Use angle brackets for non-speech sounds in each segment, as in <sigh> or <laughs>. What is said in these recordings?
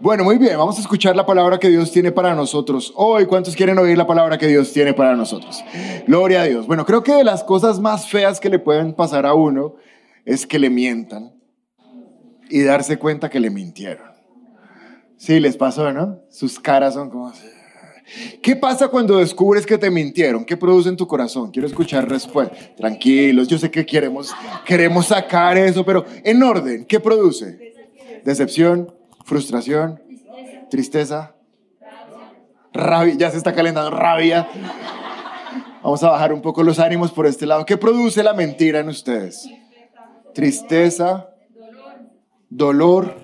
Bueno, muy bien, vamos a escuchar la palabra que Dios tiene para nosotros hoy. ¿Cuántos quieren oír la palabra que Dios tiene para nosotros? Gloria a Dios. Bueno, creo que de las cosas más feas que le pueden pasar a uno es que le mientan y darse cuenta que le mintieron. Sí, les pasó, ¿no? Sus caras son como así. ¿Qué pasa cuando descubres que te mintieron? ¿Qué produce en tu corazón? Quiero escuchar respuesta. Tranquilos, yo sé que queremos, queremos sacar eso, pero en orden, ¿qué produce? Decepción, frustración, tristeza, rabia. Ya se está calentando, rabia. Vamos a bajar un poco los ánimos por este lado. ¿Qué produce la mentira en ustedes? Tristeza, dolor,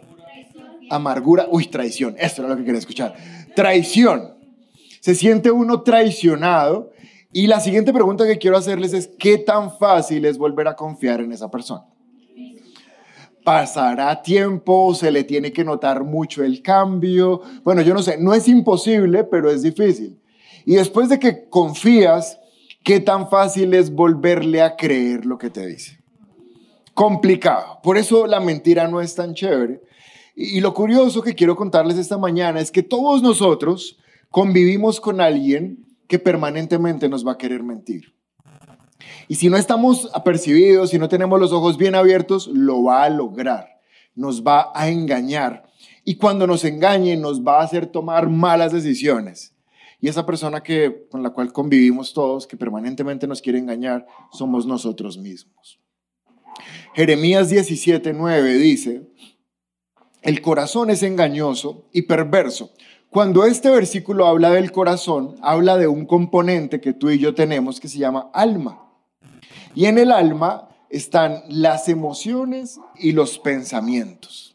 amargura. Uy, traición. Esto era lo que quería escuchar. Traición se siente uno traicionado. Y la siguiente pregunta que quiero hacerles es, ¿qué tan fácil es volver a confiar en esa persona? ¿Pasará tiempo? ¿Se le tiene que notar mucho el cambio? Bueno, yo no sé, no es imposible, pero es difícil. Y después de que confías, ¿qué tan fácil es volverle a creer lo que te dice? Complicado. Por eso la mentira no es tan chévere. Y lo curioso que quiero contarles esta mañana es que todos nosotros convivimos con alguien que permanentemente nos va a querer mentir. Y si no estamos apercibidos, si no tenemos los ojos bien abiertos, lo va a lograr, nos va a engañar. Y cuando nos engañe, nos va a hacer tomar malas decisiones. Y esa persona que, con la cual convivimos todos, que permanentemente nos quiere engañar, somos nosotros mismos. Jeremías 17:9 dice, el corazón es engañoso y perverso. Cuando este versículo habla del corazón, habla de un componente que tú y yo tenemos que se llama alma. Y en el alma están las emociones y los pensamientos.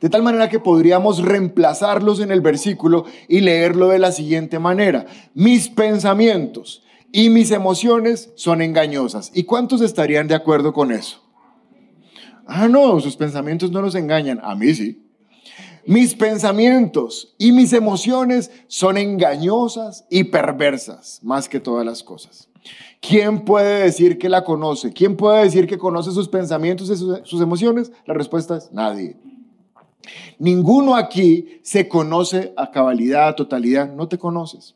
De tal manera que podríamos reemplazarlos en el versículo y leerlo de la siguiente manera. Mis pensamientos y mis emociones son engañosas. ¿Y cuántos estarían de acuerdo con eso? Ah, no, sus pensamientos no nos engañan. A mí sí. Mis pensamientos y mis emociones son engañosas y perversas más que todas las cosas. ¿Quién puede decir que la conoce? ¿Quién puede decir que conoce sus pensamientos y sus, emociones? La respuesta es nadie. Ninguno aquí se conoce a cabalidad, a totalidad. No te conoces.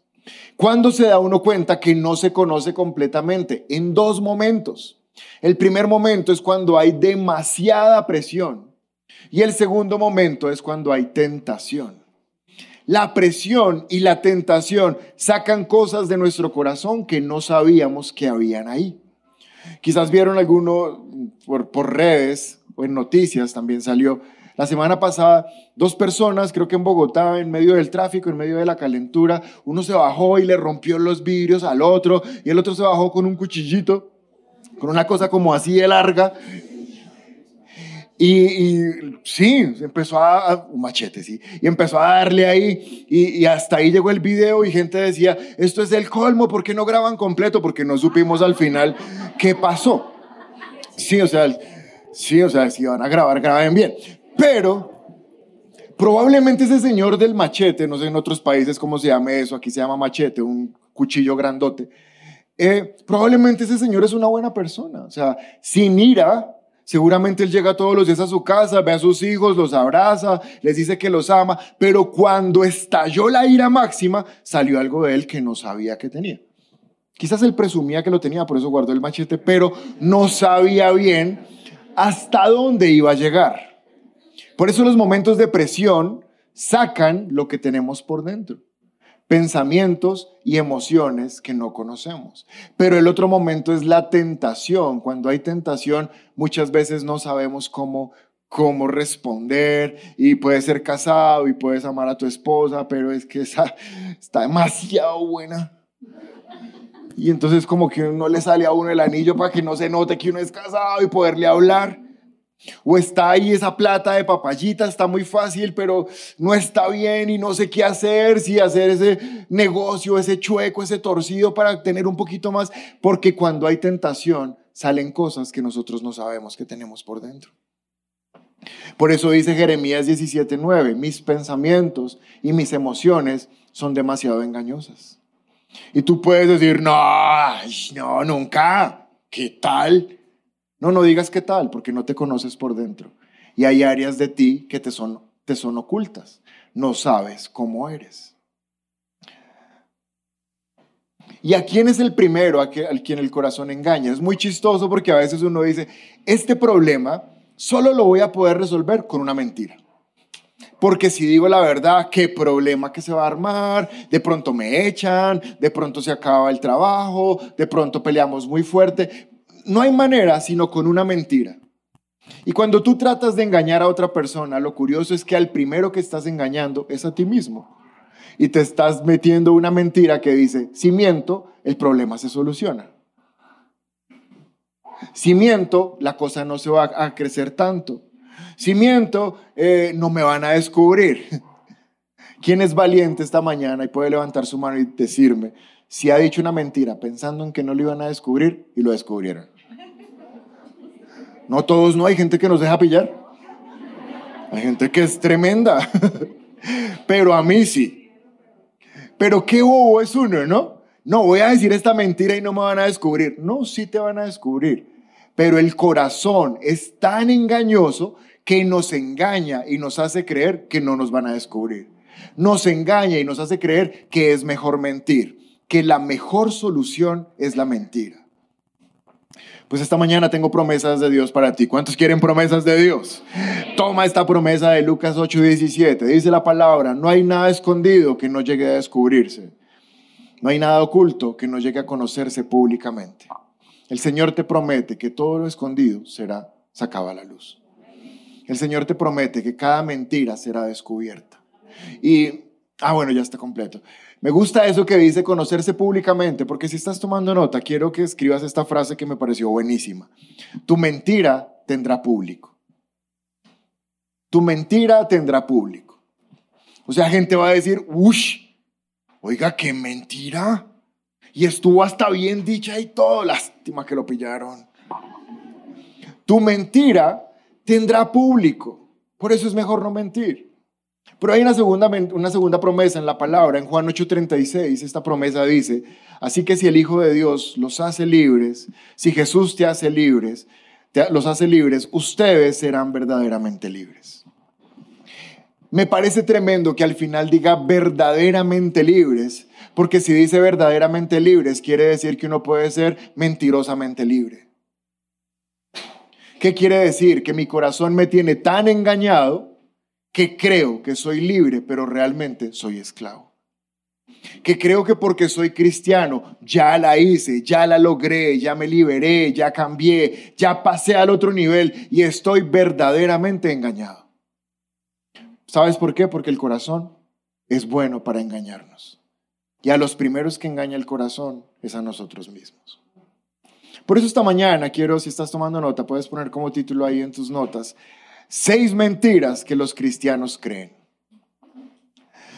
¿Cuándo se da uno cuenta que no se conoce completamente? En dos momentos. El primer momento es cuando hay demasiada presión y el segundo momento es cuando hay tentación. La presión y la tentación sacan cosas de nuestro corazón que no sabíamos que habían ahí. Quizás vieron alguno por, por redes o en noticias también salió. La semana pasada, dos personas, creo que en Bogotá, en medio del tráfico, en medio de la calentura, uno se bajó y le rompió los vidrios al otro, y el otro se bajó con un cuchillito, con una cosa como así de larga, y, sí, empezó a, un machete, sí, y empezó a darle ahí, y, hasta ahí llegó el video y gente decía, esto es el colmo, ¿por qué no graban completo? Porque no supimos al final qué pasó. Sí, o sea, sí, o sea, si van a grabar, graben bien. Pero probablemente ese señor del machete, no sé en otros países cómo se llama eso, aquí se llama machete, un cuchillo grandote, eh, probablemente ese señor es una buena persona, o sea, sin ira, Seguramente él llega todos los días a su casa, ve a sus hijos, los abraza, les dice que los ama, pero cuando estalló la ira máxima, salió algo de él que no sabía que tenía. Quizás él presumía que lo tenía, por eso guardó el machete, pero no sabía bien hasta dónde iba a llegar. Por eso los momentos de presión sacan lo que tenemos por dentro pensamientos y emociones que no conocemos. Pero el otro momento es la tentación. Cuando hay tentación, muchas veces no sabemos cómo cómo responder y puedes ser casado y puedes amar a tu esposa, pero es que esa <laughs> está demasiado buena. Y entonces como que no le sale a uno el anillo para que no se note que uno es casado y poderle hablar. O está ahí esa plata de papayita, está muy fácil, pero no está bien y no sé qué hacer, si hacer ese negocio, ese chueco, ese torcido para tener un poquito más, porque cuando hay tentación salen cosas que nosotros no sabemos que tenemos por dentro. Por eso dice Jeremías 17:9, mis pensamientos y mis emociones son demasiado engañosas. Y tú puedes decir, no, no, nunca, ¿qué tal? No, no digas qué tal, porque no te conoces por dentro. Y hay áreas de ti que te son, te son ocultas. no sabes cómo eres. ¿Y a quién es el primero a, quien el corazón engaña? Es muy chistoso porque a veces uno dice, este problema solo lo voy a poder resolver con una mentira. Porque si digo la verdad, qué problema que se va a armar, de pronto me echan, de pronto se acaba el trabajo, de pronto peleamos muy fuerte. No hay manera sino con una mentira. Y cuando tú tratas de engañar a otra persona, lo curioso es que al primero que estás engañando es a ti mismo. Y te estás metiendo una mentira que dice, si miento, el problema se soluciona. Si miento, la cosa no se va a crecer tanto. Si miento, eh, no me van a descubrir. <laughs> ¿Quién es valiente esta mañana y puede levantar su mano y decirme si ha dicho una mentira pensando en que no lo iban a descubrir y lo descubrieron? No todos, no hay gente que nos deja pillar. Hay gente que es tremenda. <laughs> Pero a mí sí. Pero qué bobo es uno, ¿no? No, voy a decir esta mentira y no me van a descubrir. No, sí te van a descubrir. Pero el corazón es tan engañoso que nos engaña y nos hace creer que no nos van a descubrir. Nos engaña y nos hace creer que es mejor mentir, que la mejor solución es la mentira. Pues esta mañana tengo promesas de Dios para ti. ¿Cuántos quieren promesas de Dios? Toma esta promesa de Lucas 8:17. Dice la palabra, no hay nada escondido que no llegue a descubrirse. No hay nada oculto que no llegue a conocerse públicamente. El Señor te promete que todo lo escondido será sacado a la luz. El Señor te promete que cada mentira será descubierta. Y, ah, bueno, ya está completo. Me gusta eso que dice conocerse públicamente, porque si estás tomando nota, quiero que escribas esta frase que me pareció buenísima. Tu mentira tendrá público. Tu mentira tendrá público. O sea, gente va a decir, ush, oiga, qué mentira. Y estuvo hasta bien dicha y todo. Lástima que lo pillaron. Tu mentira tendrá público. Por eso es mejor no mentir. Pero hay una segunda, una segunda promesa en la palabra, en Juan 8:36, esta promesa dice, así que si el Hijo de Dios los hace libres, si Jesús te hace libres, los hace libres, ustedes serán verdaderamente libres. Me parece tremendo que al final diga verdaderamente libres, porque si dice verdaderamente libres, quiere decir que uno puede ser mentirosamente libre. ¿Qué quiere decir? Que mi corazón me tiene tan engañado que creo que soy libre, pero realmente soy esclavo. Que creo que porque soy cristiano ya la hice, ya la logré, ya me liberé, ya cambié, ya pasé al otro nivel y estoy verdaderamente engañado. ¿Sabes por qué? Porque el corazón es bueno para engañarnos. Y a los primeros que engaña el corazón es a nosotros mismos. Por eso esta mañana quiero, si estás tomando nota, puedes poner como título ahí en tus notas, seis mentiras que los cristianos creen.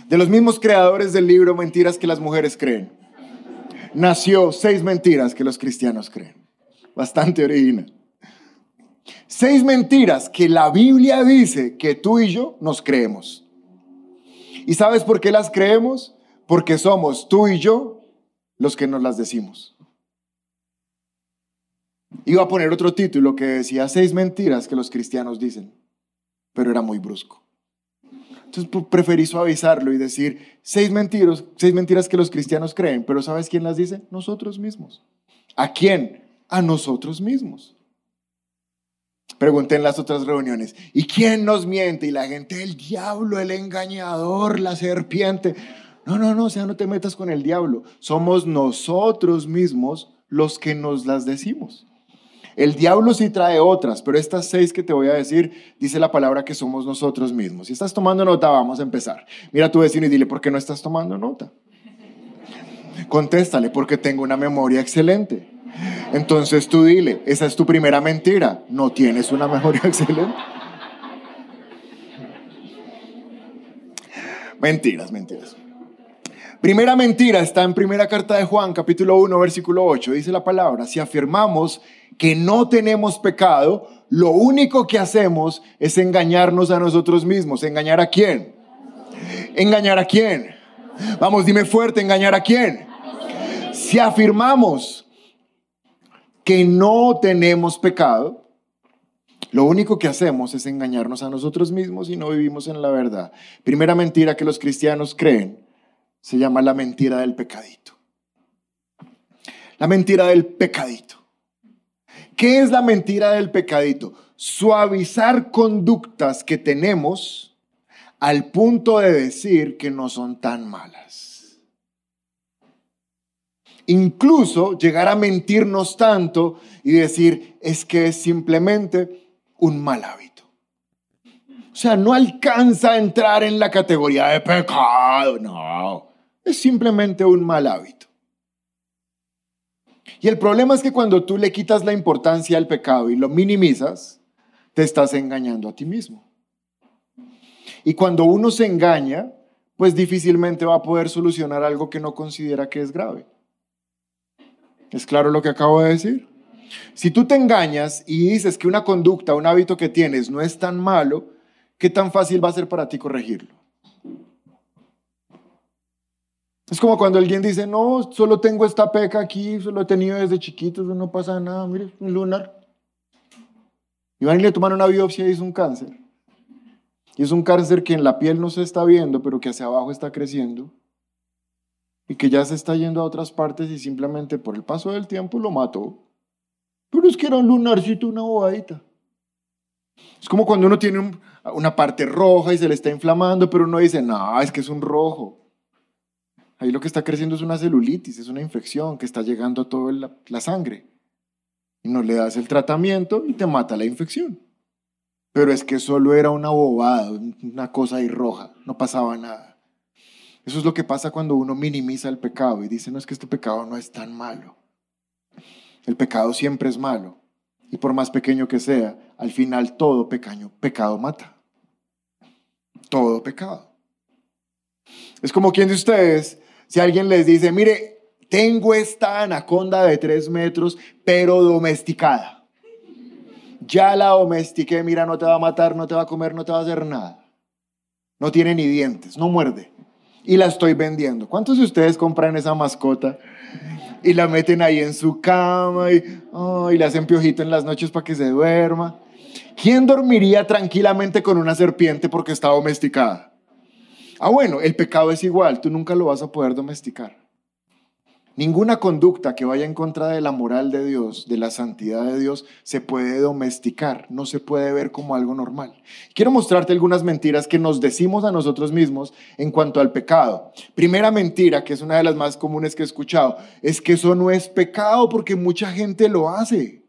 De los mismos creadores del libro Mentiras que las mujeres creen. Nació seis mentiras que los cristianos creen. Bastante original. Seis mentiras que la Biblia dice que tú y yo nos creemos. ¿Y sabes por qué las creemos? Porque somos tú y yo los que nos las decimos. Iba a poner otro título que decía seis mentiras que los cristianos dicen, pero era muy brusco. Entonces preferí suavizarlo y decir seis mentiras, seis mentiras que los cristianos creen, pero ¿sabes quién las dice? Nosotros mismos. ¿A quién? A nosotros mismos. Pregunté en las otras reuniones, ¿y quién nos miente? Y la gente, el diablo, el engañador, la serpiente. No, no, no, o sea, no te metas con el diablo. Somos nosotros mismos los que nos las decimos. El diablo sí trae otras, pero estas seis que te voy a decir, dice la palabra que somos nosotros mismos. Si estás tomando nota, vamos a empezar. Mira a tu vecino y dile, ¿por qué no estás tomando nota? Contéstale, porque tengo una memoria excelente. Entonces tú dile, esa es tu primera mentira, no tienes una memoria <laughs> excelente. Mentiras, mentiras. Primera mentira está en primera carta de Juan, capítulo 1, versículo 8. Dice la palabra, si afirmamos que no tenemos pecado, lo único que hacemos es engañarnos a nosotros mismos. ¿Engañar a quién? ¿Engañar a quién? Vamos, dime fuerte, ¿engañar a quién? Si afirmamos que no tenemos pecado, Lo único que hacemos es engañarnos a nosotros mismos y no vivimos en la verdad. Primera mentira que los cristianos creen se llama la mentira del pecadito. La mentira del pecadito. ¿Qué es la mentira del pecadito? Suavizar conductas que tenemos al punto de decir que no son tan malas. Incluso llegar a mentirnos tanto y decir es que es simplemente un mal hábito. O sea, no alcanza a entrar en la categoría de pecado, no. Es simplemente un mal hábito. Y el problema es que cuando tú le quitas la importancia al pecado y lo minimizas, te estás engañando a ti mismo. Y cuando uno se engaña, pues difícilmente va a poder solucionar algo que no considera que es grave. ¿Es claro lo que acabo de decir? Si tú te engañas y dices que una conducta, un hábito que tienes no es tan malo, ¿qué tan fácil va a ser para ti corregirlo? Es como cuando alguien dice, no, solo tengo esta peca aquí, solo he tenido desde chiquito, no pasa nada, mire, un lunar. Y van y le toman una biopsia y es un cáncer. Y es un cáncer que en la piel no se está viendo, pero que hacia abajo está creciendo. Y que ya se está yendo a otras partes y simplemente por el paso del tiempo lo mató. Pero es que era un lunarcito, una bobadita. Es como cuando uno tiene una parte roja y se le está inflamando, pero uno dice, no, es que es un rojo. Ahí lo que está creciendo es una celulitis, es una infección que está llegando a toda la, sangre. Y no le das el tratamiento y te mata la infección. Pero es que solo era una bobada, una cosa ahí roja, no pasaba nada. Eso es lo que pasa cuando uno minimiza el pecado y dice, no es que este pecado no es tan malo. El pecado siempre es malo. Y por más pequeño que sea, al final todo pequeño, pecado mata. Todo pecado. Es como quien de ustedes si alguien les dice, mire, tengo esta anaconda de tres metros, pero domesticada. Ya la domestiqué, mira, no te va a matar, no te va a comer, no te va a hacer nada. No tiene ni dientes, no muerde. Y la estoy vendiendo. ¿Cuántos de ustedes compran esa mascota y la meten ahí en su cama y, y le hacen piojito en las noches para que se duerma? ¿Quién dormiría tranquilamente con una serpiente porque está domesticada? Ah, bueno, el pecado es igual, tú nunca lo vas a poder domesticar. Ninguna conducta que vaya en contra de la moral de Dios, de la santidad de Dios, se puede domesticar, no se puede ver como algo normal. Quiero mostrarte algunas mentiras que nos decimos a nosotros mismos en cuanto al pecado. Primera mentira, que es una de las más comunes que he escuchado, es que eso no es pecado porque mucha gente lo hace.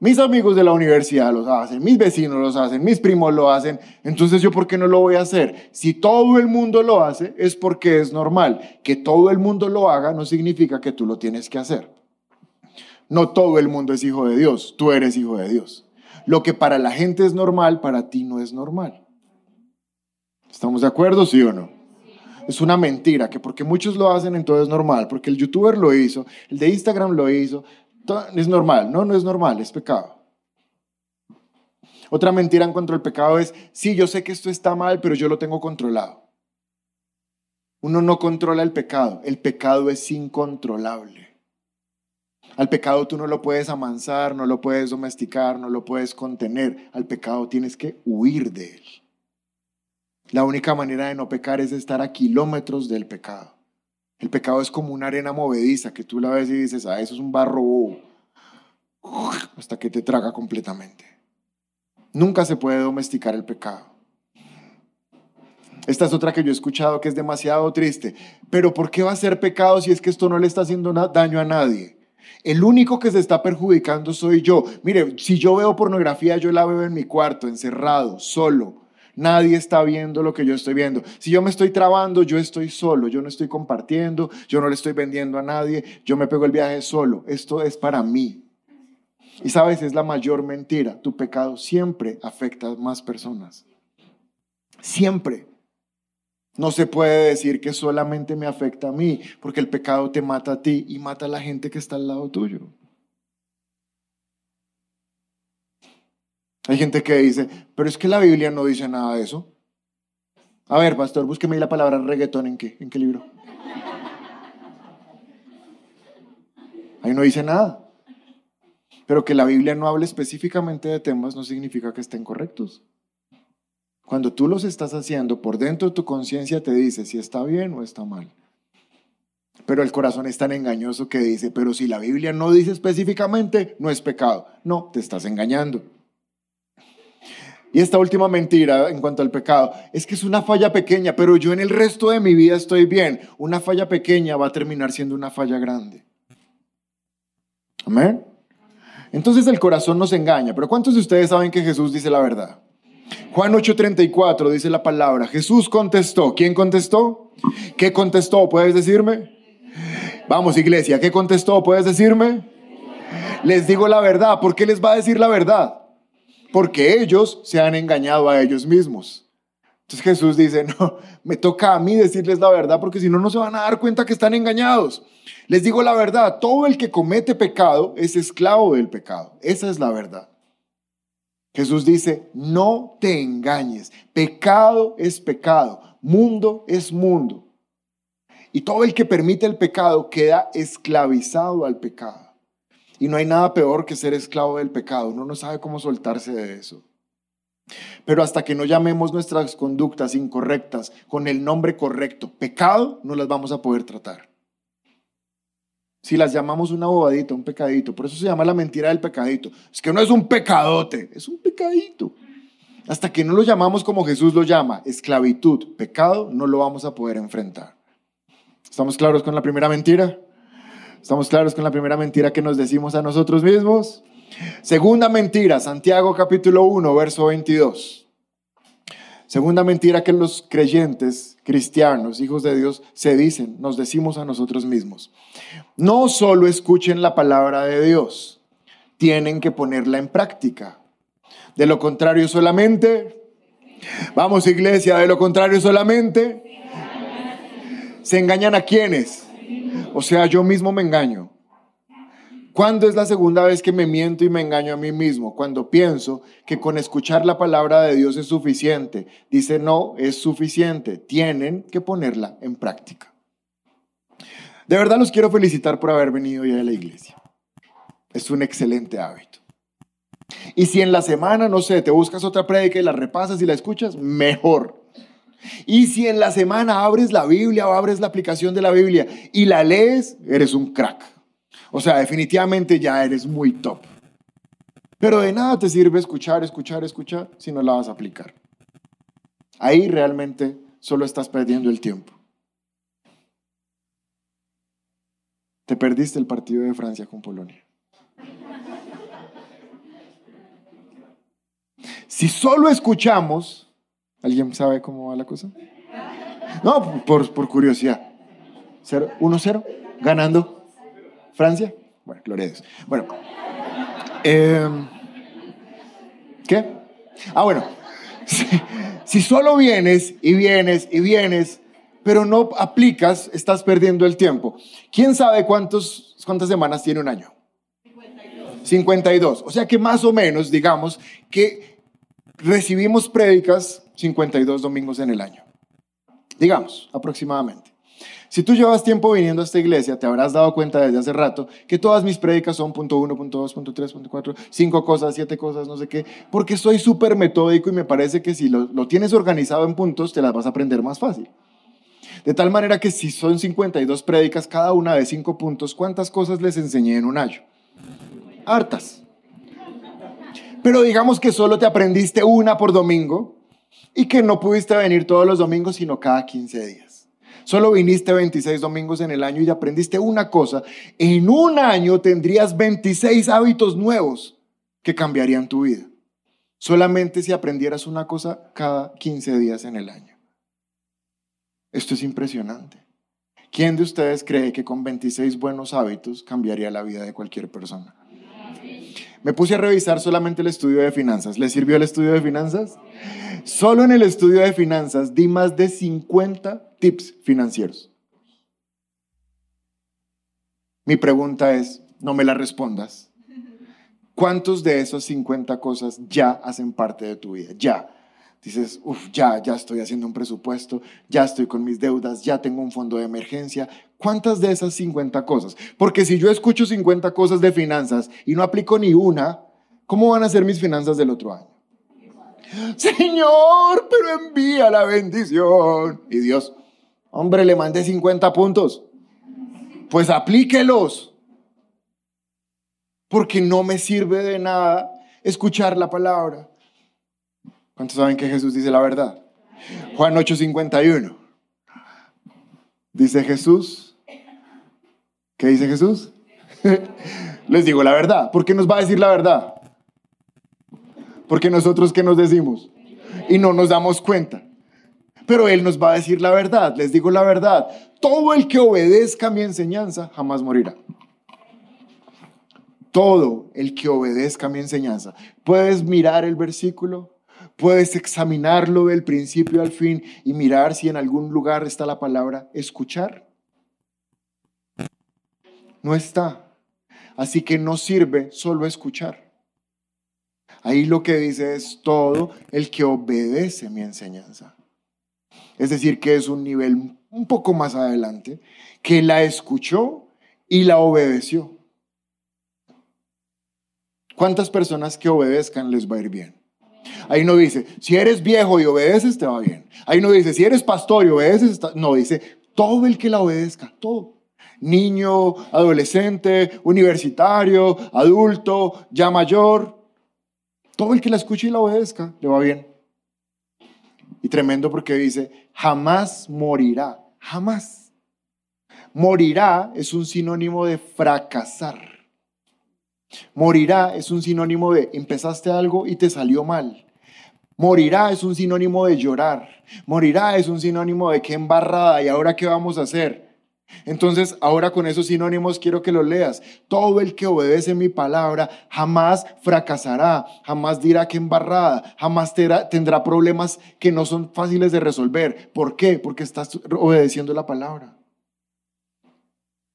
Mis amigos de la universidad los hacen, mis vecinos los hacen, mis primos lo hacen. Entonces yo, ¿por qué no lo voy a hacer? Si todo el mundo lo hace, es porque es normal. Que todo el mundo lo haga no significa que tú lo tienes que hacer. No todo el mundo es hijo de Dios, tú eres hijo de Dios. Lo que para la gente es normal, para ti no es normal. ¿Estamos de acuerdo, sí o no? Es una mentira, que porque muchos lo hacen, entonces es normal, porque el youtuber lo hizo, el de Instagram lo hizo, es normal. No, no es normal, es pecado. Otra mentira en cuanto al pecado es, sí, yo sé que esto está mal, pero yo lo tengo controlado. Uno no controla el pecado, el pecado es incontrolable. Al pecado tú no lo puedes amansar, no lo puedes domesticar, no lo puedes contener. Al pecado tienes que huir de él. La única manera de no pecar es estar a kilómetros del pecado. El pecado es como una arena movediza que tú la ves y dices, ah, eso es un barro hasta que te traga completamente. Nunca se puede domesticar el pecado. Esta es otra que yo he escuchado que es demasiado triste. Pero ¿por qué va a ser pecado si es que esto no le está haciendo daño a nadie? El único que se está perjudicando soy yo. Mire, si yo veo pornografía, yo la veo en mi cuarto, encerrado, solo. Nadie está viendo lo que yo estoy viendo. Si yo me estoy trabando, yo estoy solo, yo no estoy compartiendo, yo no le estoy vendiendo a nadie, yo me pego el viaje solo. Esto es para mí. Y sabes, es la mayor mentira. Tu pecado siempre afecta a más personas. Siempre. No se puede decir que solamente me afecta a mí, porque el pecado te mata a ti y mata a la gente que está al lado tuyo. Hay gente que dice, pero es que la Biblia no dice nada de eso. A ver, pastor, búsqueme la palabra reggaetón en qué, en qué libro. Ahí no dice nada. Pero que la Biblia no hable específicamente de temas no significa que estén correctos. Cuando tú los estás haciendo, por dentro de tu conciencia te dice si está bien o está mal. Pero el corazón es tan engañoso que dice, pero si la Biblia no dice específicamente, no es pecado. No, te estás engañando. Y esta última mentira en cuanto al pecado es que es una falla pequeña, pero yo en el resto de mi vida estoy bien. Una falla pequeña va a terminar siendo una falla grande. Amén. Entonces el corazón nos engaña, pero ¿cuántos de ustedes saben que Jesús dice la verdad? Juan 8:34 dice la palabra, Jesús contestó. ¿Quién contestó? ¿Qué contestó? ¿Puedes decirme? Vamos, iglesia, ¿qué contestó? ¿Puedes decirme? Les digo la verdad. ¿Por qué les va a decir la verdad? Porque ellos se han engañado a ellos mismos. Entonces Jesús dice, no, me toca a mí decirles la verdad porque si no, no se van a dar cuenta que están engañados. Les digo la verdad, todo el que comete pecado es esclavo del pecado. Esa es la verdad. Jesús dice, no te engañes, pecado es pecado, mundo es mundo. Y todo el que permite el pecado queda esclavizado al pecado. Y no hay nada peor que ser esclavo del pecado. Uno no sabe cómo soltarse de eso. Pero hasta que no llamemos nuestras conductas incorrectas con el nombre correcto, pecado, no las vamos a poder tratar. Si las llamamos una bobadita, un pecadito, por eso se llama la mentira del pecadito. Es que no es un pecadote, es un pecadito. Hasta que no lo llamamos como Jesús lo llama, esclavitud, pecado, no lo vamos a poder enfrentar. ¿Estamos claros con la primera mentira? ¿Estamos claros con la primera mentira que nos decimos a nosotros mismos? Segunda mentira, Santiago capítulo 1, verso 22. Segunda mentira que los creyentes, cristianos, hijos de Dios, se dicen, nos decimos a nosotros mismos. No solo escuchen la palabra de Dios, tienen que ponerla en práctica. De lo contrario solamente, vamos iglesia, de lo contrario solamente, se engañan a quienes. O sea, yo mismo me engaño. ¿Cuándo es la segunda vez que me miento y me engaño a mí mismo? Cuando pienso que con escuchar la palabra de Dios es suficiente. Dice, no, es suficiente. Tienen que ponerla en práctica. De verdad los quiero felicitar por haber venido ya a la iglesia. Es un excelente hábito. Y si en la semana, no sé, te buscas otra prédica y la repasas y la escuchas, mejor. Y si en la semana abres la Biblia o abres la aplicación de la Biblia y la lees, eres un crack. O sea, definitivamente ya eres muy top. Pero de nada te sirve escuchar, escuchar, escuchar si no la vas a aplicar. Ahí realmente solo estás perdiendo el tiempo. Te perdiste el partido de Francia con Polonia. Si solo escuchamos, ¿alguien sabe cómo va la cosa? No, por, por curiosidad. 1-0, ganando. ¿Francia? Bueno, gloria a Dios. Bueno, em, ¿qué? Ah, bueno, si, solo vienes y vienes y vienes, pero no aplicas, estás perdiendo el tiempo. ¿Quién sabe cuántos, cuántas semanas tiene un año? 52. 52. O sea que más o menos, digamos, que recibimos prédicas 52 domingos en el año. Digamos, aproximadamente. Si tú llevas tiempo viniendo a esta iglesia, te habrás dado cuenta desde hace rato que todas mis prédicas son punto uno, punto dos, punto tres, punto cuatro, cinco cosas, siete cosas, no sé qué, porque soy súper metódico y me parece que si lo, lo tienes organizado en puntos, te las vas a aprender más fácil. De tal manera que si son 52 prédicas, cada una de cinco puntos, ¿cuántas cosas les enseñé en un año? Hartas. Pero digamos que solo te aprendiste una por domingo y que no pudiste venir todos los domingos, sino cada 15 días. Solo viniste 26 domingos en el año y aprendiste una cosa. En un año tendrías 26 hábitos nuevos que cambiarían tu vida. Solamente si aprendieras una cosa cada 15 días en el año. Esto es impresionante. ¿Quién de ustedes cree que con 26 buenos hábitos cambiaría la vida de cualquier persona? Me puse a revisar solamente el estudio de finanzas. ¿Le sirvió el estudio de finanzas? Solo en el estudio de finanzas di más de 50 tips financieros. Mi pregunta es, no me la respondas. ¿Cuántos de esas 50 cosas ya hacen parte de tu vida? Ya. Dices, uff, ya, ya estoy haciendo un presupuesto, ya estoy con mis deudas, ya tengo un fondo de emergencia. ¿Cuántas de esas 50 cosas? Porque si yo escucho 50 cosas de finanzas y no aplico ni una, ¿cómo van a ser mis finanzas del otro año? Señor, pero envía la bendición. Y Dios, hombre, le mandé 50 puntos. Pues aplíquelos. Porque no me sirve de nada escuchar la palabra. ¿Cuántos saben que Jesús dice la verdad? Juan 8:51. Dice Jesús. ¿Qué dice Jesús? <laughs> Les digo la verdad. ¿Por qué nos va a decir la verdad? Porque nosotros qué nos decimos y no nos damos cuenta. Pero Él nos va a decir la verdad. Les digo la verdad. Todo el que obedezca mi enseñanza jamás morirá. Todo el que obedezca mi enseñanza. Puedes mirar el versículo, puedes examinarlo del principio al fin y mirar si en algún lugar está la palabra escuchar. No está. Así que no sirve solo escuchar. Ahí lo que dice es todo el que obedece mi enseñanza. Es decir, que es un nivel un poco más adelante, que la escuchó y la obedeció. ¿Cuántas personas que obedezcan les va a ir bien? Ahí no dice, si eres viejo y obedeces, te va bien. Ahí no dice, si eres pastor y obedeces, no, dice, todo el que la obedezca, todo. Niño, adolescente, universitario, adulto, ya mayor, todo el que la escuche y la obedezca, le va bien. Y tremendo porque dice, jamás morirá, jamás. Morirá es un sinónimo de fracasar. Morirá es un sinónimo de empezaste algo y te salió mal. Morirá es un sinónimo de llorar. Morirá es un sinónimo de qué embarrada y ahora qué vamos a hacer. Entonces, ahora con esos sinónimos quiero que lo leas. Todo el que obedece mi palabra jamás fracasará, jamás dirá que embarrada, jamás tendrá problemas que no son fáciles de resolver. ¿Por qué? Porque estás obedeciendo la palabra.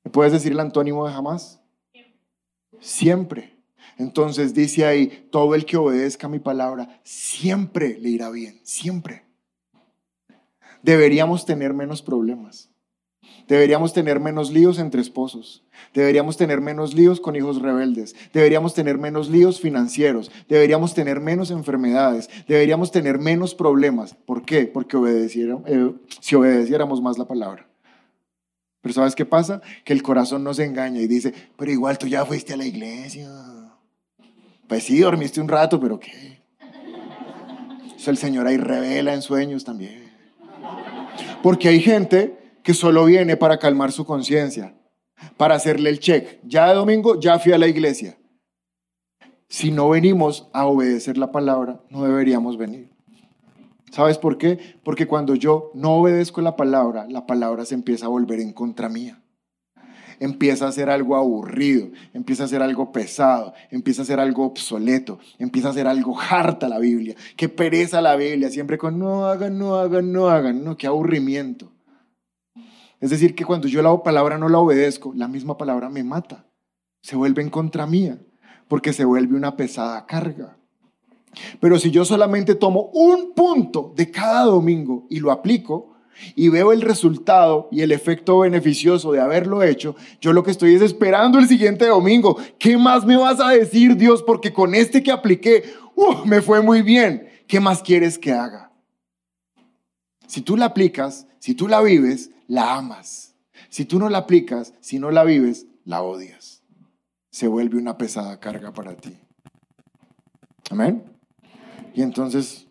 ¿Me puedes decir el antónimo de jamás? Siempre. Entonces dice ahí, todo el que obedezca mi palabra siempre le irá bien, siempre. Deberíamos tener menos problemas. Deberíamos tener menos líos entre esposos. Deberíamos tener menos líos con hijos rebeldes. Deberíamos tener menos líos financieros. Deberíamos tener menos enfermedades. Deberíamos tener menos problemas. ¿Por qué? Porque eh, si obedeciéramos más la palabra. Pero ¿sabes qué pasa? Que el corazón nos engaña y dice, pero igual tú ya fuiste a la iglesia. Pues sí, dormiste un rato, pero ¿qué? Eso el Señor ahí revela en sueños también. Porque hay gente que solo viene para calmar su conciencia, para hacerle el check. Ya de domingo, ya fui a la iglesia. Si no venimos a obedecer la palabra, no deberíamos venir. ¿Sabes por qué? Porque cuando yo no obedezco la palabra, la palabra se empieza a volver en contra mía. Empieza a ser algo aburrido, empieza a ser algo pesado, empieza a ser algo obsoleto, empieza a ser algo harta la Biblia. Qué pereza la Biblia, siempre con no hagan, no hagan, no hagan, no, qué aburrimiento. Es decir, que cuando yo la palabra no la obedezco, la misma palabra me mata. Se vuelve en contra mía, porque se vuelve una pesada carga. Pero si yo solamente tomo un punto de cada domingo y lo aplico y veo el resultado y el efecto beneficioso de haberlo hecho, yo lo que estoy es esperando el siguiente domingo. ¿Qué más me vas a decir, Dios? Porque con este que apliqué, me fue muy bien. ¿Qué más quieres que haga? Si tú la aplicas, si tú la vives, la amas. Si tú no la aplicas, si no la vives, la odias. Se vuelve una pesada carga para ti. Amén. Y entonces,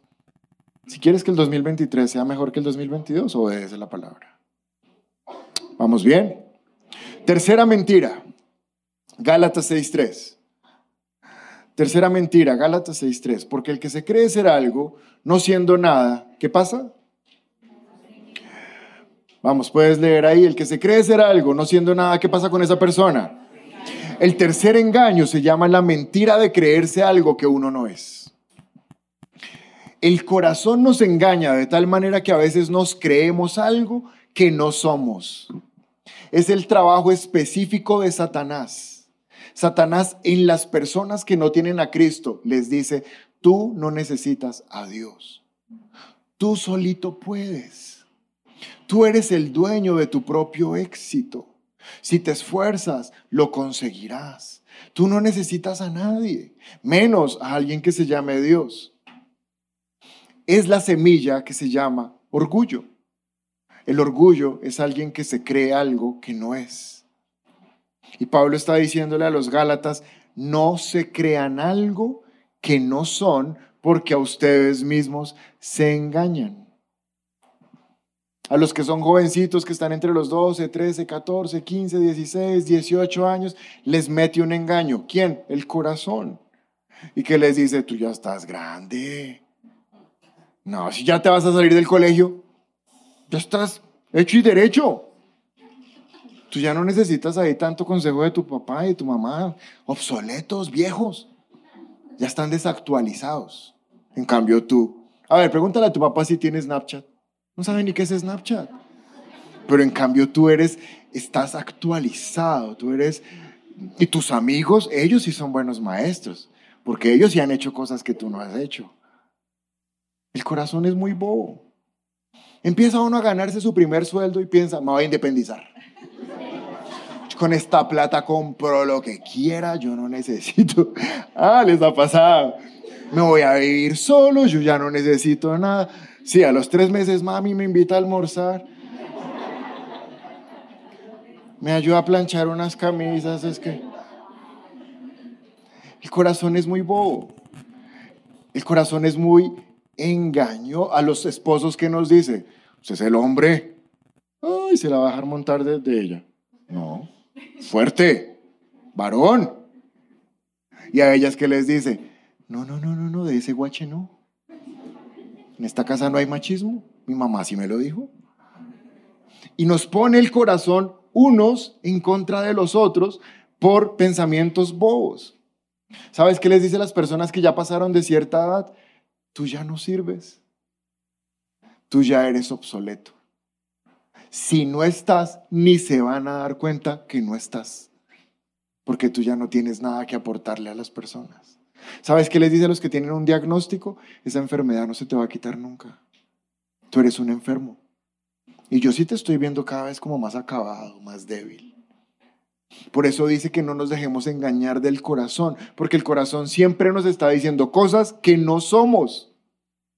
si quieres que el 2023 sea mejor que el 2022, obedece la palabra. ¿Vamos bien? Tercera mentira, Gálatas 6.3. Tercera mentira, Gálatas 6.3. Porque el que se cree ser algo, no siendo nada, ¿qué pasa? Vamos, puedes leer ahí, el que se cree ser algo, no siendo nada, ¿qué pasa con esa persona? El tercer engaño se llama la mentira de creerse algo que uno no es. El corazón nos engaña de tal manera que a veces nos creemos algo que no somos. Es el trabajo específico de Satanás. Satanás en las personas que no tienen a Cristo les dice, tú no necesitas a Dios. Tú solito puedes. Tú eres el dueño de tu propio éxito. Si te esfuerzas, lo conseguirás. Tú no necesitas a nadie, menos a alguien que se llame Dios. Es la semilla que se llama orgullo. El orgullo es alguien que se cree algo que no es. Y Pablo está diciéndole a los Gálatas, no se crean algo que no son porque a ustedes mismos se engañan. A los que son jovencitos que están entre los 12, 13, 14, 15, 16, 18 años, les mete un engaño. ¿Quién? El corazón. Y que les dice, tú ya estás grande. No, si ya te vas a salir del colegio, ya estás hecho y derecho. Tú ya no necesitas ahí tanto consejo de tu papá y de tu mamá, obsoletos, viejos. Ya están desactualizados. En cambio tú, a ver, pregúntale a tu papá si tiene Snapchat. No sabe ni qué es Snapchat. Pero en cambio tú eres, estás actualizado, tú eres, y tus amigos, ellos sí son buenos maestros, porque ellos sí han hecho cosas que tú no has hecho. El corazón es muy bobo. Empieza uno a ganarse su primer sueldo y piensa, me voy a independizar. Con esta plata compro lo que quiera, yo no necesito. <laughs> Ah, les ha pasado. Me voy a vivir solo, yo ya no necesito nada. Sí, a los tres meses mami me invita a almorzar. Me ayuda a planchar unas camisas, es que... El corazón es muy bobo. El corazón es muy engaño a los esposos que nos dice, usted es el hombre, ay, se la va a dejar montar desde ella. No, fuerte, varón. Y a ellas que les dice, no, no, no, no, no, de ese guache no. En esta casa no hay machismo. Mi mamá sí me lo dijo. Y nos pone el corazón unos en contra de los otros por pensamientos bobos. ¿Sabes qué les dice las personas que ya pasaron de cierta edad? Tú ya no sirves. Tú ya eres obsoleto. Si no estás, ni se van a dar cuenta que no estás, porque tú ya no tienes nada que aportarle a las personas. ¿Sabes qué les dice a los que tienen un diagnóstico? Esa enfermedad no se te va a quitar nunca. Tú eres un enfermo. Y yo sí te estoy viendo cada vez como más acabado, más débil. Por eso dice que no nos dejemos engañar del corazón, porque el corazón siempre nos está diciendo cosas que no somos.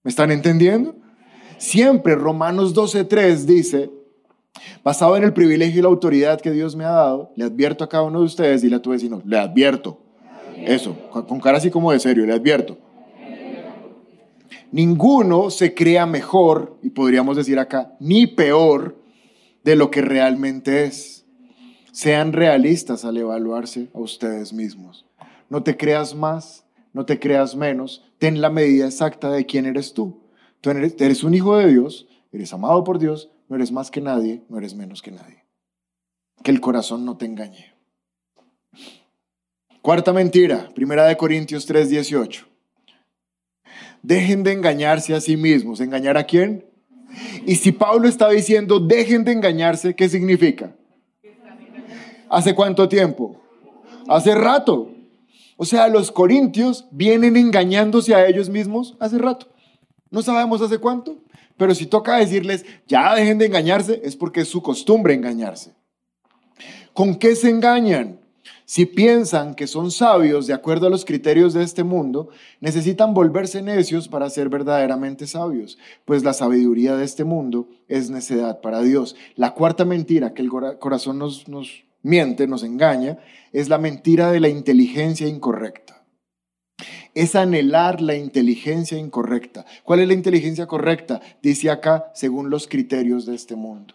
¿Me están entendiendo? Siempre Romanos 12.3 dice, basado en el privilegio y la autoridad que Dios me ha dado, le advierto a cada uno de ustedes, dile a tu vecino, le advierto. Eso, con cara así como de serio, le advierto. Ninguno se crea mejor, y podríamos decir acá, ni peor de lo que realmente es. Sean realistas al evaluarse a ustedes mismos. No te creas más, no te creas menos. Ten la medida exacta de quién eres tú. Tú eres, un hijo de Dios, eres amado por Dios, no eres más que nadie, no eres menos que nadie. Que el corazón no te engañe. Cuarta mentira, primera de Corintios 3:18. Dejen de engañarse a sí mismos. ¿Engañar a quién? Y si Pablo está diciendo, dejen de engañarse, ¿qué significa? ¿Hace cuánto tiempo? Hace rato. O sea, los corintios vienen engañándose a ellos mismos hace rato. No sabemos hace cuánto, pero si toca decirles, ya dejen de engañarse, es porque es su costumbre engañarse. ¿Con qué se engañan? Si piensan que son sabios de acuerdo a los criterios de este mundo, necesitan volverse necios para ser verdaderamente sabios, pues la sabiduría de este mundo es necedad para Dios. La cuarta mentira que el corazón nos, nos miente, nos engaña, es la mentira de la inteligencia incorrecta. Es anhelar la inteligencia incorrecta. ¿Cuál es la inteligencia correcta? Dice acá, según los criterios de este mundo.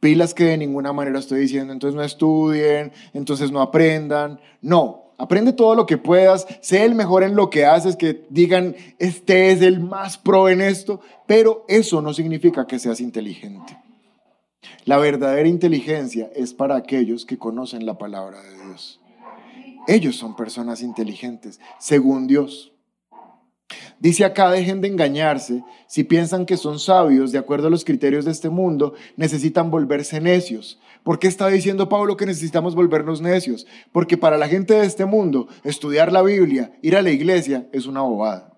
Pilas que de ninguna manera estoy diciendo, entonces no estudien, entonces no aprendan. No, aprende todo lo que puedas, sé el mejor en lo que haces, que digan, este es el más pro en esto, pero eso no significa que seas inteligente. La verdadera inteligencia es para aquellos que conocen la palabra de Dios. Ellos son personas inteligentes, según Dios. Dice acá, dejen de engañarse. Si piensan que son sabios, de acuerdo a los criterios de este mundo, necesitan volverse necios. ¿Por qué está diciendo Pablo que necesitamos volvernos necios? Porque para la gente de este mundo, estudiar la Biblia, ir a la iglesia, es una bobada.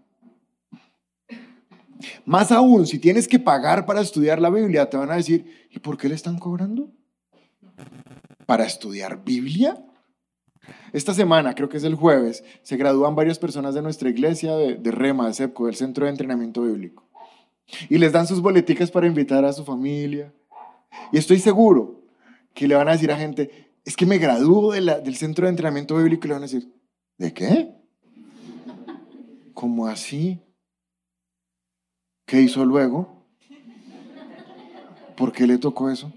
Más aún, si tienes que pagar para estudiar la Biblia, te van a decir, ¿y por qué le están cobrando? ¿Para estudiar Biblia? Esta semana, creo que es el jueves, se gradúan varias personas de nuestra iglesia de, REMA, de CEPCO, del Centro de Entrenamiento Bíblico. Y les dan sus boleticas para invitar a su familia. Y estoy seguro que le van a decir a gente, es que me gradúo del Centro de Entrenamiento Bíblico y le van a decir, ¿de qué? ¿Cómo así? ¿Qué hizo luego? ¿Por qué le tocó eso?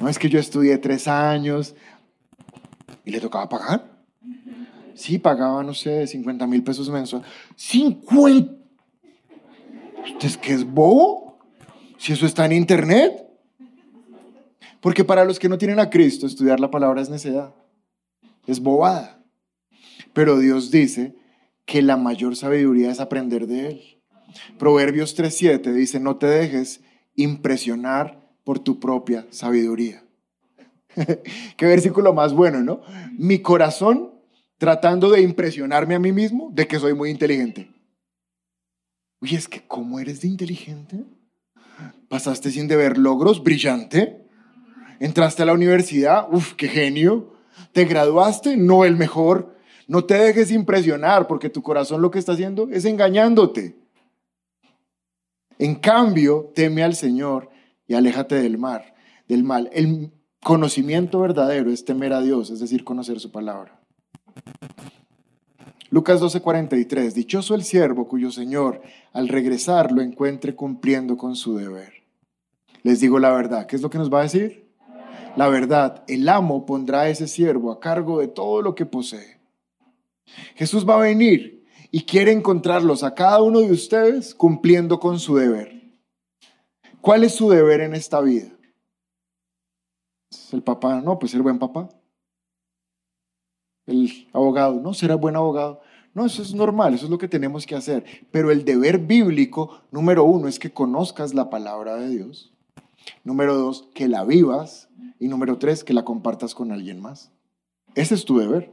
No es que yo estudié tres años y le tocaba pagar. Sí, pagaba, no sé, 50 mil pesos mensuales. ¡50! ¿Usted es que es bobo? Si eso está en internet. Porque para los que no tienen a Cristo, estudiar la palabra es necedad. Es bobada. Pero Dios dice que la mayor sabiduría es aprender de Él. Proverbios 3.7 dice, no te dejes impresionar por tu propia sabiduría. <laughs> Qué versículo más bueno, ¿no? Mi corazón tratando de impresionarme a mí mismo de que soy muy inteligente. Oye, es que ¿cómo eres de inteligente? Pasaste sin deber logros, brillante. Entraste a la universidad, uf, qué genio. Te graduaste, no el mejor. No te dejes impresionar porque tu corazón lo que está haciendo es engañándote. En cambio, teme al Señor y aléjate del mar, del mal. El conocimiento verdadero es temer a Dios, es decir, conocer su palabra. Lucas 12:43, dichoso el siervo cuyo Señor al regresar lo encuentre cumpliendo con su deber. Les digo la verdad, ¿qué es lo que nos va a decir? La verdad, el amo pondrá a ese siervo a cargo de todo lo que posee. Jesús va a venir y quiere encontrarlos a cada uno de ustedes cumpliendo con su deber. ¿Cuál es su deber en esta vida? El papá, no, pues ser buen papá el abogado, no, será buen abogado. No, eso es normal, eso es lo que tenemos que hacer. Pero el deber bíblico, número uno, es que conozcas la palabra de Dios. Número dos, que la vivas. Y número tres, que la compartas con alguien más. Ese es tu deber.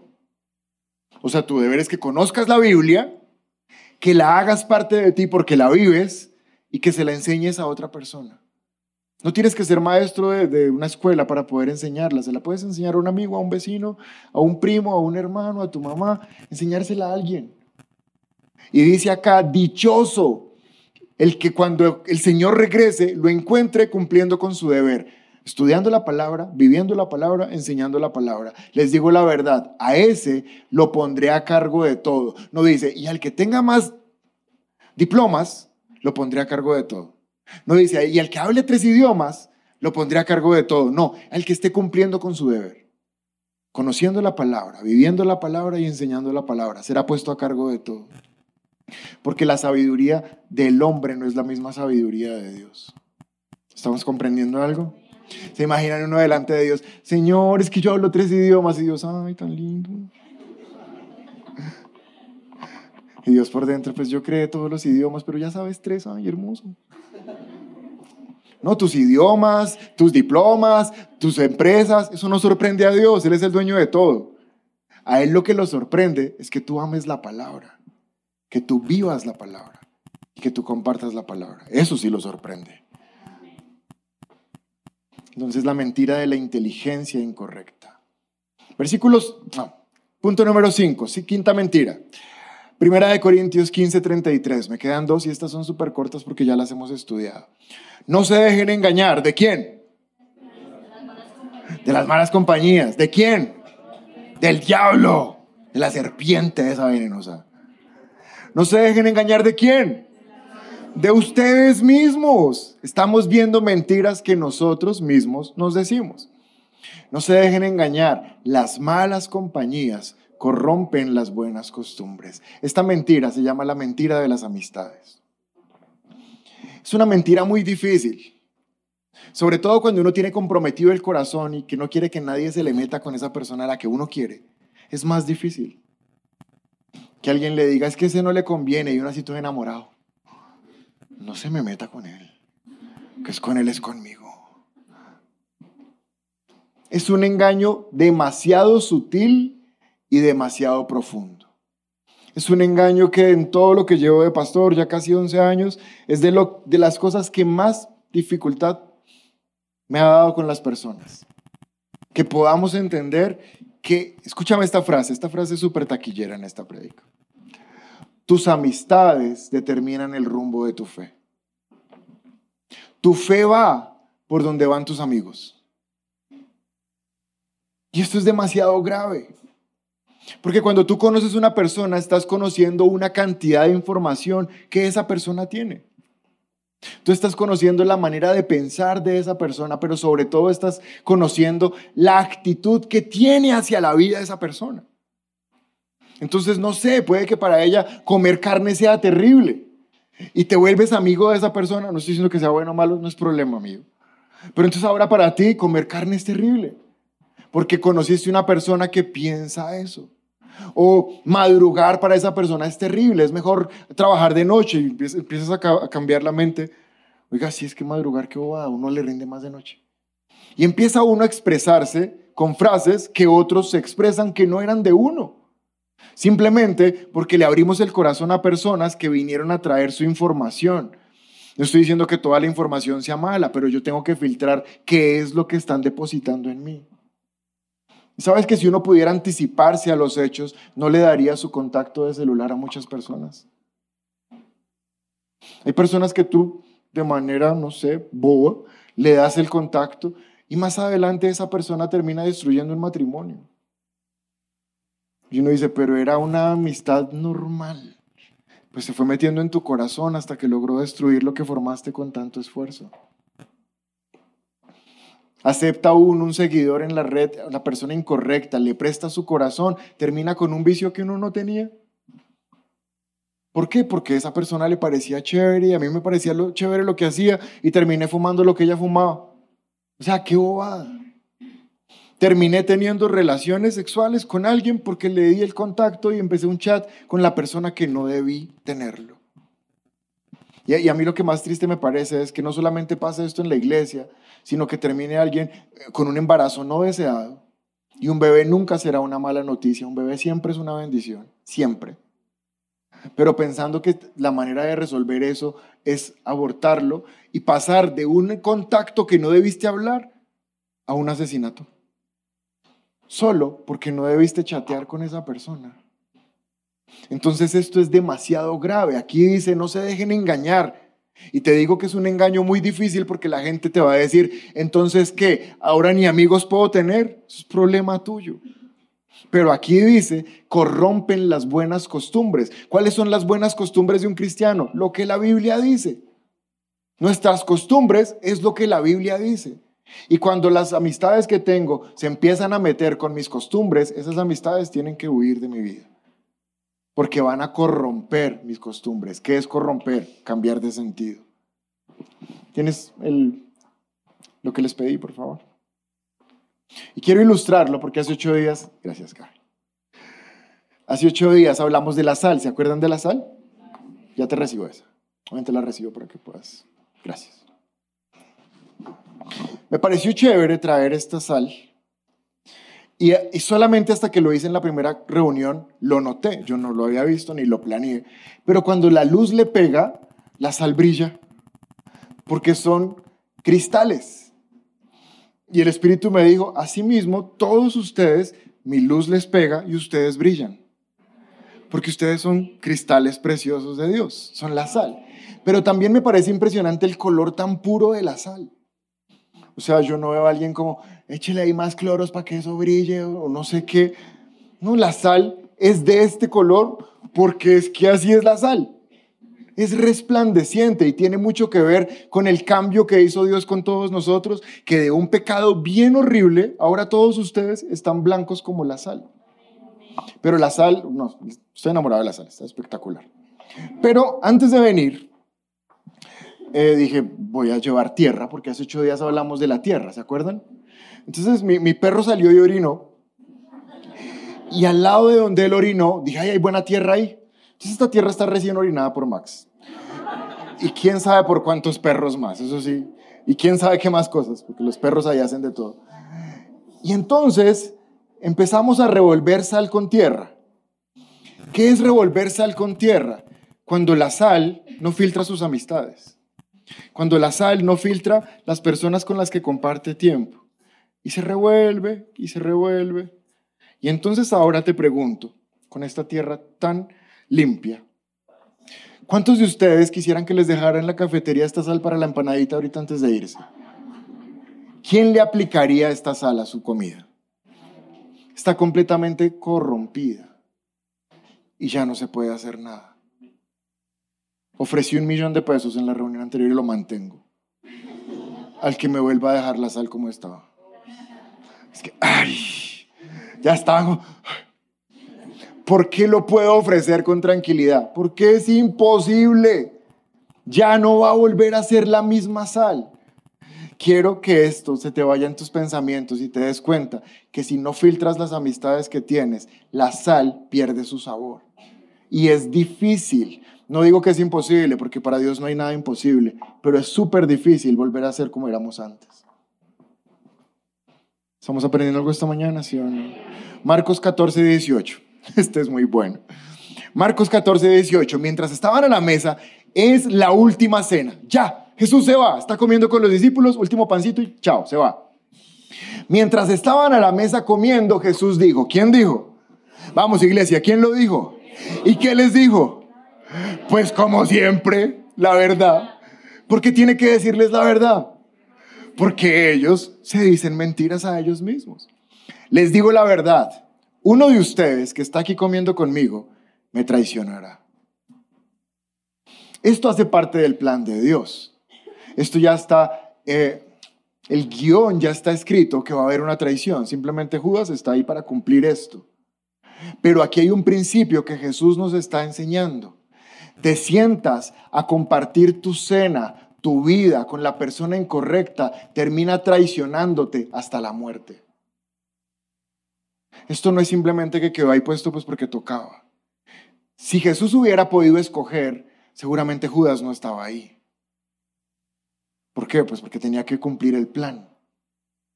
O sea, tu deber es que conozcas la Biblia, que la hagas parte de ti porque la vives y que se la enseñes a otra persona. No tienes que ser maestro de, una escuela para poder enseñarla. Se la puedes enseñar a un amigo, a un vecino, a un primo, a un hermano, a tu mamá. Enseñársela a alguien. Y dice acá, dichoso el que cuando el Señor regrese lo encuentre cumpliendo con su deber. Estudiando la palabra, viviendo la palabra, enseñando la palabra. Les digo la verdad, a ese lo pondré a cargo de todo. No dice, y al que tenga más diplomas, lo pondré a cargo de todo. No dice, y el que hable tres idiomas, lo pondré a cargo de todo. No, el que esté cumpliendo con su deber. Conociendo la palabra, viviendo la palabra y enseñando la palabra, será puesto a cargo de todo. Porque la sabiduría del hombre no es la misma sabiduría de Dios. ¿Estamos comprendiendo algo? Se imaginan uno delante de Dios, Señor, es que yo hablo tres idiomas y Dios, ay, tan lindo. Y Dios por dentro, pues yo creé todos los idiomas, pero ya sabes tres, ay, hermoso. No, tus idiomas, tus diplomas, tus empresas, eso no sorprende a Dios, Él es el dueño de todo. A Él lo que lo sorprende es que tú ames la palabra, que tú vivas la palabra y que tú compartas la palabra. Eso sí lo sorprende. Entonces la mentira de la inteligencia incorrecta. Versículos, punto número 5, sí, quinta mentira. Primera de Corintios 15, 33. Me quedan dos y estas son súper cortas porque ya las hemos estudiado. No se dejen engañar. ¿De quién? De las malas compañías. ¿De quién? Del diablo. De la serpiente esa venenosa. No se dejen engañar. ¿De quién? De ustedes mismos. Estamos viendo mentiras que nosotros mismos nos decimos. No se dejen engañar. Las malas compañías corrompen las buenas costumbres. Esta mentira se llama la mentira de las amistades. Es una mentira muy difícil, sobre todo cuando uno tiene comprometido el corazón y que no quiere que nadie se le meta con esa persona a la que uno quiere. Es más difícil que alguien le diga, es que ese no le conviene y uno así todo enamorado. No se me meta con él, que es con él, es conmigo. Es un engaño demasiado sutil y demasiado profundo. Es un engaño que en todo lo que llevo de pastor, ya casi 11 años, es de, lo, de las cosas que más dificultad me ha dado con las personas. Que podamos entender que, escúchame esta frase, esta frase es súper taquillera en esta predica. Tus amistades determinan el rumbo de tu fe. Tu fe va por donde van tus amigos. Y esto es demasiado grave. Porque cuando tú conoces una persona, estás conociendo una cantidad de información que esa persona tiene. Tú estás conociendo la manera de pensar de esa persona, pero sobre todo estás conociendo la actitud que tiene hacia la vida de esa persona. Entonces, no sé, puede que para ella comer carne sea terrible y te vuelves amigo de esa persona. No estoy diciendo que sea bueno o malo, no es problema, amigo. Pero entonces ahora para ti comer carne es terrible, porque conociste una persona que piensa eso. O madrugar para esa persona es terrible, es mejor trabajar de noche y empiezas a, cambiar la mente. Oiga, si es que madrugar, qué bobada, uno le rinde más de noche. Y empieza uno a expresarse con frases que otros se expresan que no eran de uno. Simplemente porque le abrimos el corazón a personas que vinieron a traer su información. No estoy diciendo que toda la información sea mala, pero yo tengo que filtrar qué es lo que están depositando en mí. ¿Sabes que si uno pudiera anticiparse a los hechos, no le daría su contacto de celular a muchas personas? Hay personas que tú, de manera, no sé, boba, le das el contacto y más adelante esa persona termina destruyendo un matrimonio. Y uno dice, pero era una amistad normal. Pues se fue metiendo en tu corazón hasta que logró destruir lo que formaste con tanto esfuerzo. Acepta uno un seguidor en la red, la persona incorrecta, le presta su corazón, termina con un vicio que uno no tenía. ¿Por qué? Porque esa persona le parecía chévere y a mí me parecía lo, chévere lo que hacía y terminé fumando lo que ella fumaba. O sea, qué bobada. Terminé teniendo relaciones sexuales con alguien porque le di el contacto y empecé un chat con la persona que no debí tenerlo. Y, a mí lo que más triste me parece es que no solamente pasa esto en la iglesia, sino que termine alguien eh, con un embarazo no deseado. Y un bebé nunca será una mala noticia, un bebé siempre es una bendición, siempre. Pero pensando que la manera de resolver eso es abortarlo y pasar de un contacto que no debiste hablar a un asesinato. Solo porque no debiste chatear con esa persona. Entonces esto es demasiado grave. Aquí dice, no se dejen engañar. Y te digo que es un engaño muy difícil porque la gente te va a decir, entonces ¿qué? ¿Ahora ni amigos puedo tener? Eso es problema tuyo. Pero aquí dice, corrompen las buenas costumbres. ¿Cuáles son las buenas costumbres de un cristiano? Lo que la Biblia dice. Nuestras costumbres es lo que la Biblia dice. Y cuando las amistades que tengo se empiezan a meter con mis costumbres, esas amistades tienen que huir de mi vida porque van a corromper mis costumbres. ¿Qué es corromper? Cambiar de sentido. ¿Tienes el, lo que les pedí, por favor? Y quiero ilustrarlo porque hace ocho días, gracias, Gaby. Hace ocho días hablamos de la sal. ¿Se acuerdan de la sal? Ya te recibo esa. Obviamente la recibo para que puedas. Gracias. Me pareció chévere traer esta sal y, solamente hasta que lo hice en la primera reunión lo noté. Yo no lo había visto ni lo planeé. Pero cuando la luz le pega, la sal brilla. Porque son cristales. Y el Espíritu me dijo, asimismo, todos ustedes, mi luz les pega y ustedes brillan. Porque ustedes son cristales preciosos de Dios, son la sal. Pero también me parece impresionante el color tan puro de la sal. O sea, yo no veo a alguien como, échele ahí más cloros para que eso brille o no sé qué. No, la sal es de este color porque es que así es la sal. Es resplandeciente y tiene mucho que ver con el cambio que hizo Dios con todos nosotros, que de un pecado bien horrible, ahora todos ustedes están blancos como la sal. Pero la sal, no, estoy enamorado de la sal, está espectacular. Pero antes de venir, eh, dije, voy a llevar tierra, porque hace ocho días hablamos de la tierra, ¿se acuerdan? Entonces mi, perro salió y orinó. Y al lado de donde él orinó, dije, ay, hay buena tierra ahí. Entonces esta tierra está recién orinada por Max. Y quién sabe por cuántos perros más, eso sí. Y quién sabe qué más cosas, porque los perros ahí hacen de todo. Y entonces empezamos a revolver sal con tierra. ¿Qué es revolver sal con tierra? Cuando la sal no filtra sus amistades. Cuando la sal no filtra las personas con las que comparte tiempo. Y se revuelve y se revuelve. Y entonces ahora te pregunto, con esta tierra tan limpia, ¿cuántos de ustedes quisieran que les dejara en la cafetería esta sal para la empanadita ahorita antes de irse? ¿Quién le aplicaría esta sal a su comida? Está completamente corrompida y ya no se puede hacer nada. Ofrecí un millón de pesos en la reunión anterior y lo mantengo. Al que me vuelva a dejar la sal como estaba. Es que, ay, ya estaba. ¿Por qué lo puedo ofrecer con tranquilidad? Porque es imposible. Ya no va a volver a ser la misma sal. Quiero que esto se te vaya en tus pensamientos y te des cuenta que si no filtras las amistades que tienes, la sal pierde su sabor. Y es difícil. No digo que es imposible, porque para Dios no hay nada imposible, pero es súper difícil volver a ser como éramos antes. ¿Estamos aprendiendo algo esta mañana, sí o no? Marcos 14, 18. <laughs> Este es muy bueno. Marcos 14, 18. Mientras estaban a la mesa, es la última cena. Ya, Jesús se va, está comiendo con los discípulos, último pancito y chao, se va. Mientras estaban a la mesa comiendo, Jesús dijo, ¿quién dijo? Vamos iglesia, ¿quién lo dijo? ¿Y qué les dijo? Pues como siempre, la verdad. ¿Por qué tiene que decirles la verdad? Porque ellos se dicen mentiras a ellos mismos. Les digo la verdad, uno de ustedes que está aquí comiendo conmigo me traicionará. Esto hace parte del plan de Dios. Esto ya está, eh, el guion ya está escrito que va a haber una traición. Simplemente Judas está ahí para cumplir esto. Pero aquí hay un principio que Jesús nos está enseñando. Te sientas a compartir tu cena, tu vida con la persona incorrecta, termina traicionándote hasta la muerte. Esto no es simplemente que quedó ahí puesto pues porque tocaba. Si Jesús hubiera podido escoger, seguramente Judas no estaba ahí. ¿Por qué? Pues porque tenía que cumplir el plan.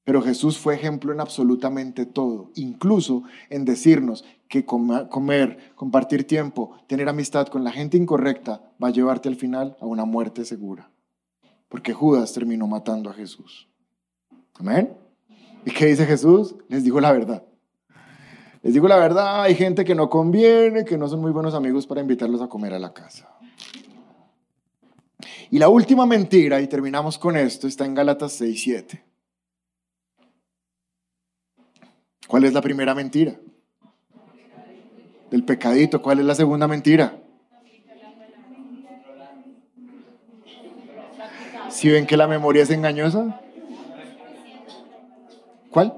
Pero Jesús fue ejemplo en absolutamente todo, incluso en decirnos que comer, compartir tiempo, tener amistad con la gente incorrecta va a llevarte al final a una muerte segura. Porque Judas terminó matando a Jesús. Amén. ¿Y qué dice Jesús? Les digo la verdad. Les digo la verdad, hay gente que no conviene, que no son muy buenos amigos para invitarlos a comer a la casa. Y la última mentira, y terminamos con esto, está en Gálatas 6, 7. ¿Cuál es la primera mentira? Del pecadito. ¿Cuál es la segunda mentira? Si ven que la memoria es engañosa. ¿Cuál?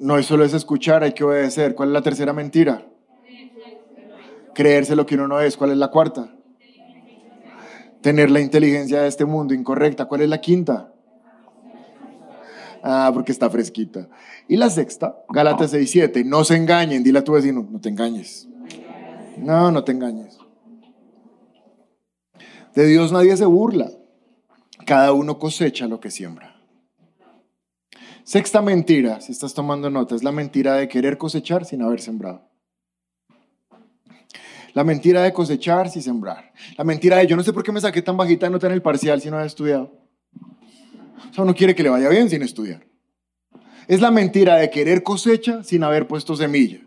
No es solo es escuchar, hay que obedecer. ¿Cuál es la tercera mentira? Creerse lo que uno no es. ¿Cuál es la cuarta? tener la inteligencia de este mundo incorrecta. ¿Cuál es la quinta? Ah, porque está fresquita. Y la sexta, Gálatas 6, 7. No se engañen, dile a tu vecino, no te engañes. No, no te engañes. De Dios nadie se burla. Cada uno cosecha lo que siembra. Sexta mentira, si estás tomando nota, es la mentira de querer cosechar sin haber sembrado. La mentira de cosechar sin sembrar. La mentira de yo no sé por qué me saqué tan bajita nota en el parcial si no he estudiado. O sea, uno quiere que le vaya bien sin estudiar. Es la mentira de querer cosecha sin haber puesto semilla.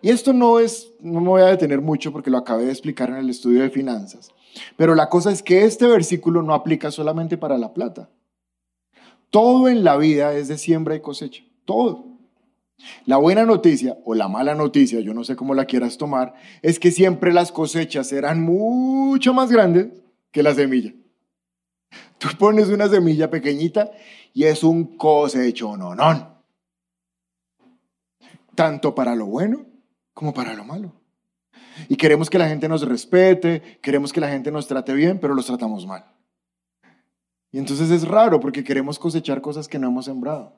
Y esto no es, no me voy a detener mucho porque lo acabé de explicar en el estudio de finanzas. Pero la cosa es que este versículo no aplica solamente para la plata. Todo en la vida es de siembra y cosecha. Todo. La buena noticia o la mala noticia, yo no sé cómo la quieras tomar, es que siempre las cosechas serán mucho más grandes que la semilla. Tú pones una semilla pequeñita y es un cosecho, no, no. Tanto para lo bueno como para lo malo. Y queremos que la gente nos respete, queremos que la gente nos trate bien, pero los tratamos mal. Y entonces es raro porque queremos cosechar cosas que no hemos sembrado.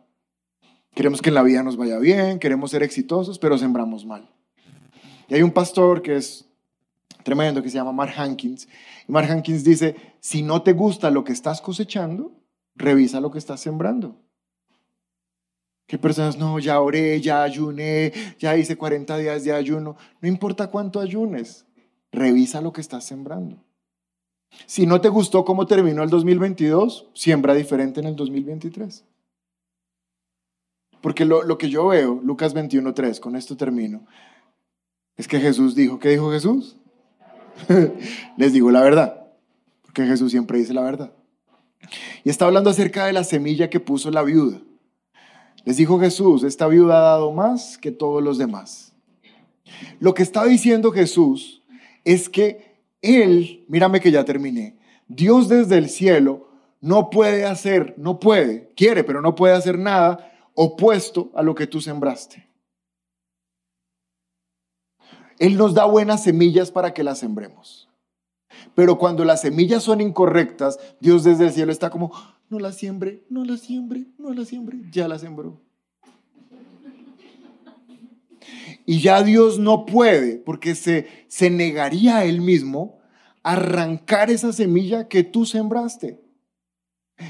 Queremos que en la vida nos vaya bien, queremos ser exitosos, pero sembramos mal. Y hay un pastor que es tremendo, que se llama Mark Hankins. Mark Hankins dice, si no te gusta lo que estás cosechando, revisa lo que estás sembrando. ¿Qué personas, no, ya oré, ya ayuné, ya hice 40 días de ayuno? No importa cuánto ayunes, revisa lo que estás sembrando. Si no te gustó cómo terminó el 2022, siembra diferente en el 2023. Porque lo, lo que yo veo, Lucas 21.3, con esto termino, es que Jesús dijo, ¿qué dijo Jesús? <laughs> Les digo la verdad, porque Jesús siempre dice la verdad. Y está hablando acerca de la semilla que puso la viuda. Les dijo Jesús, esta viuda ha dado más que todos los demás. Lo que está diciendo Jesús es que Él, mírame que ya terminé, Dios desde el cielo no puede hacer, no puede, quiere, pero no puede hacer nada opuesto a lo que tú sembraste. Él nos da buenas semillas para que las sembremos. Pero cuando las semillas son incorrectas, Dios desde el cielo está como, no la siembre, no la siembre, no la siembre, ya la sembró. Y ya Dios no puede, porque se, se negaría a Él mismo, arrancar esa semilla que tú sembraste.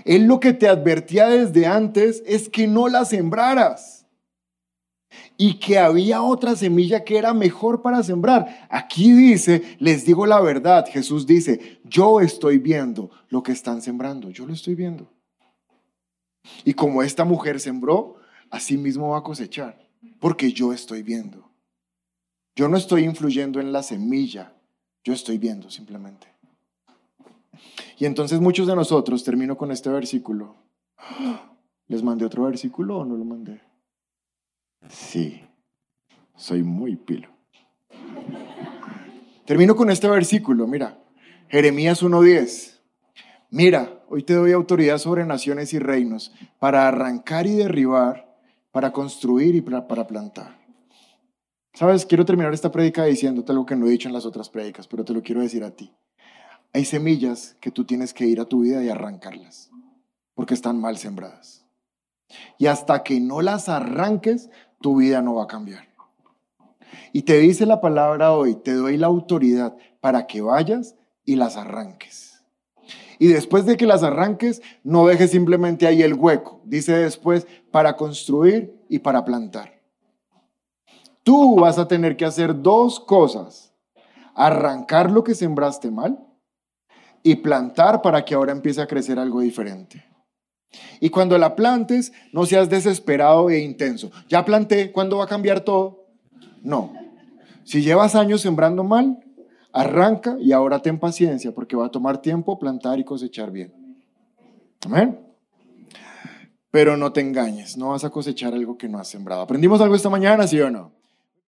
Él lo que te advertía desde antes es que no la sembraras y que había otra semilla que era mejor para sembrar. Aquí dice, les digo la verdad, Jesús dice, yo estoy viendo lo que están sembrando, yo lo estoy viendo. Y como esta mujer sembró, así mismo va a cosechar, porque yo estoy viendo. Yo no estoy influyendo en la semilla, yo estoy viendo simplemente. Y entonces muchos de nosotros, termino con este versículo, <gasps> ¿les mandé otro versículo o no lo mandé? Sí, soy muy pilo. Termino con este versículo, mira, Jeremías 1.10. Mira, hoy te doy autoridad sobre naciones y reinos para arrancar y derribar, para construir y para, plantar. Sabes, quiero terminar esta prédica diciéndote algo que no he dicho en las otras prédicas, pero te lo quiero decir a ti. Hay semillas que tú tienes que ir a tu vida y arrancarlas, porque están mal sembradas. Y hasta que no las arranques, tu vida no va a cambiar. Y te dice la palabra hoy, te doy la autoridad para que vayas y las arranques. Y después de que las arranques, no dejes simplemente ahí el hueco. Dice después, para construir y para plantar. Tú vas a tener que hacer dos cosas. Arrancar lo que sembraste mal y plantar para que ahora empiece a crecer algo diferente. Y cuando la plantes, no seas desesperado e intenso. Ya planté, ¿cuándo va a cambiar todo? No. Si llevas años sembrando mal, arranca y ahora ten paciencia porque va a tomar tiempo plantar y cosechar bien. Amén. Pero no te engañes, no vas a cosechar algo que no has sembrado. ¿Aprendimos algo esta mañana, sí o no?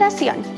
Liberación.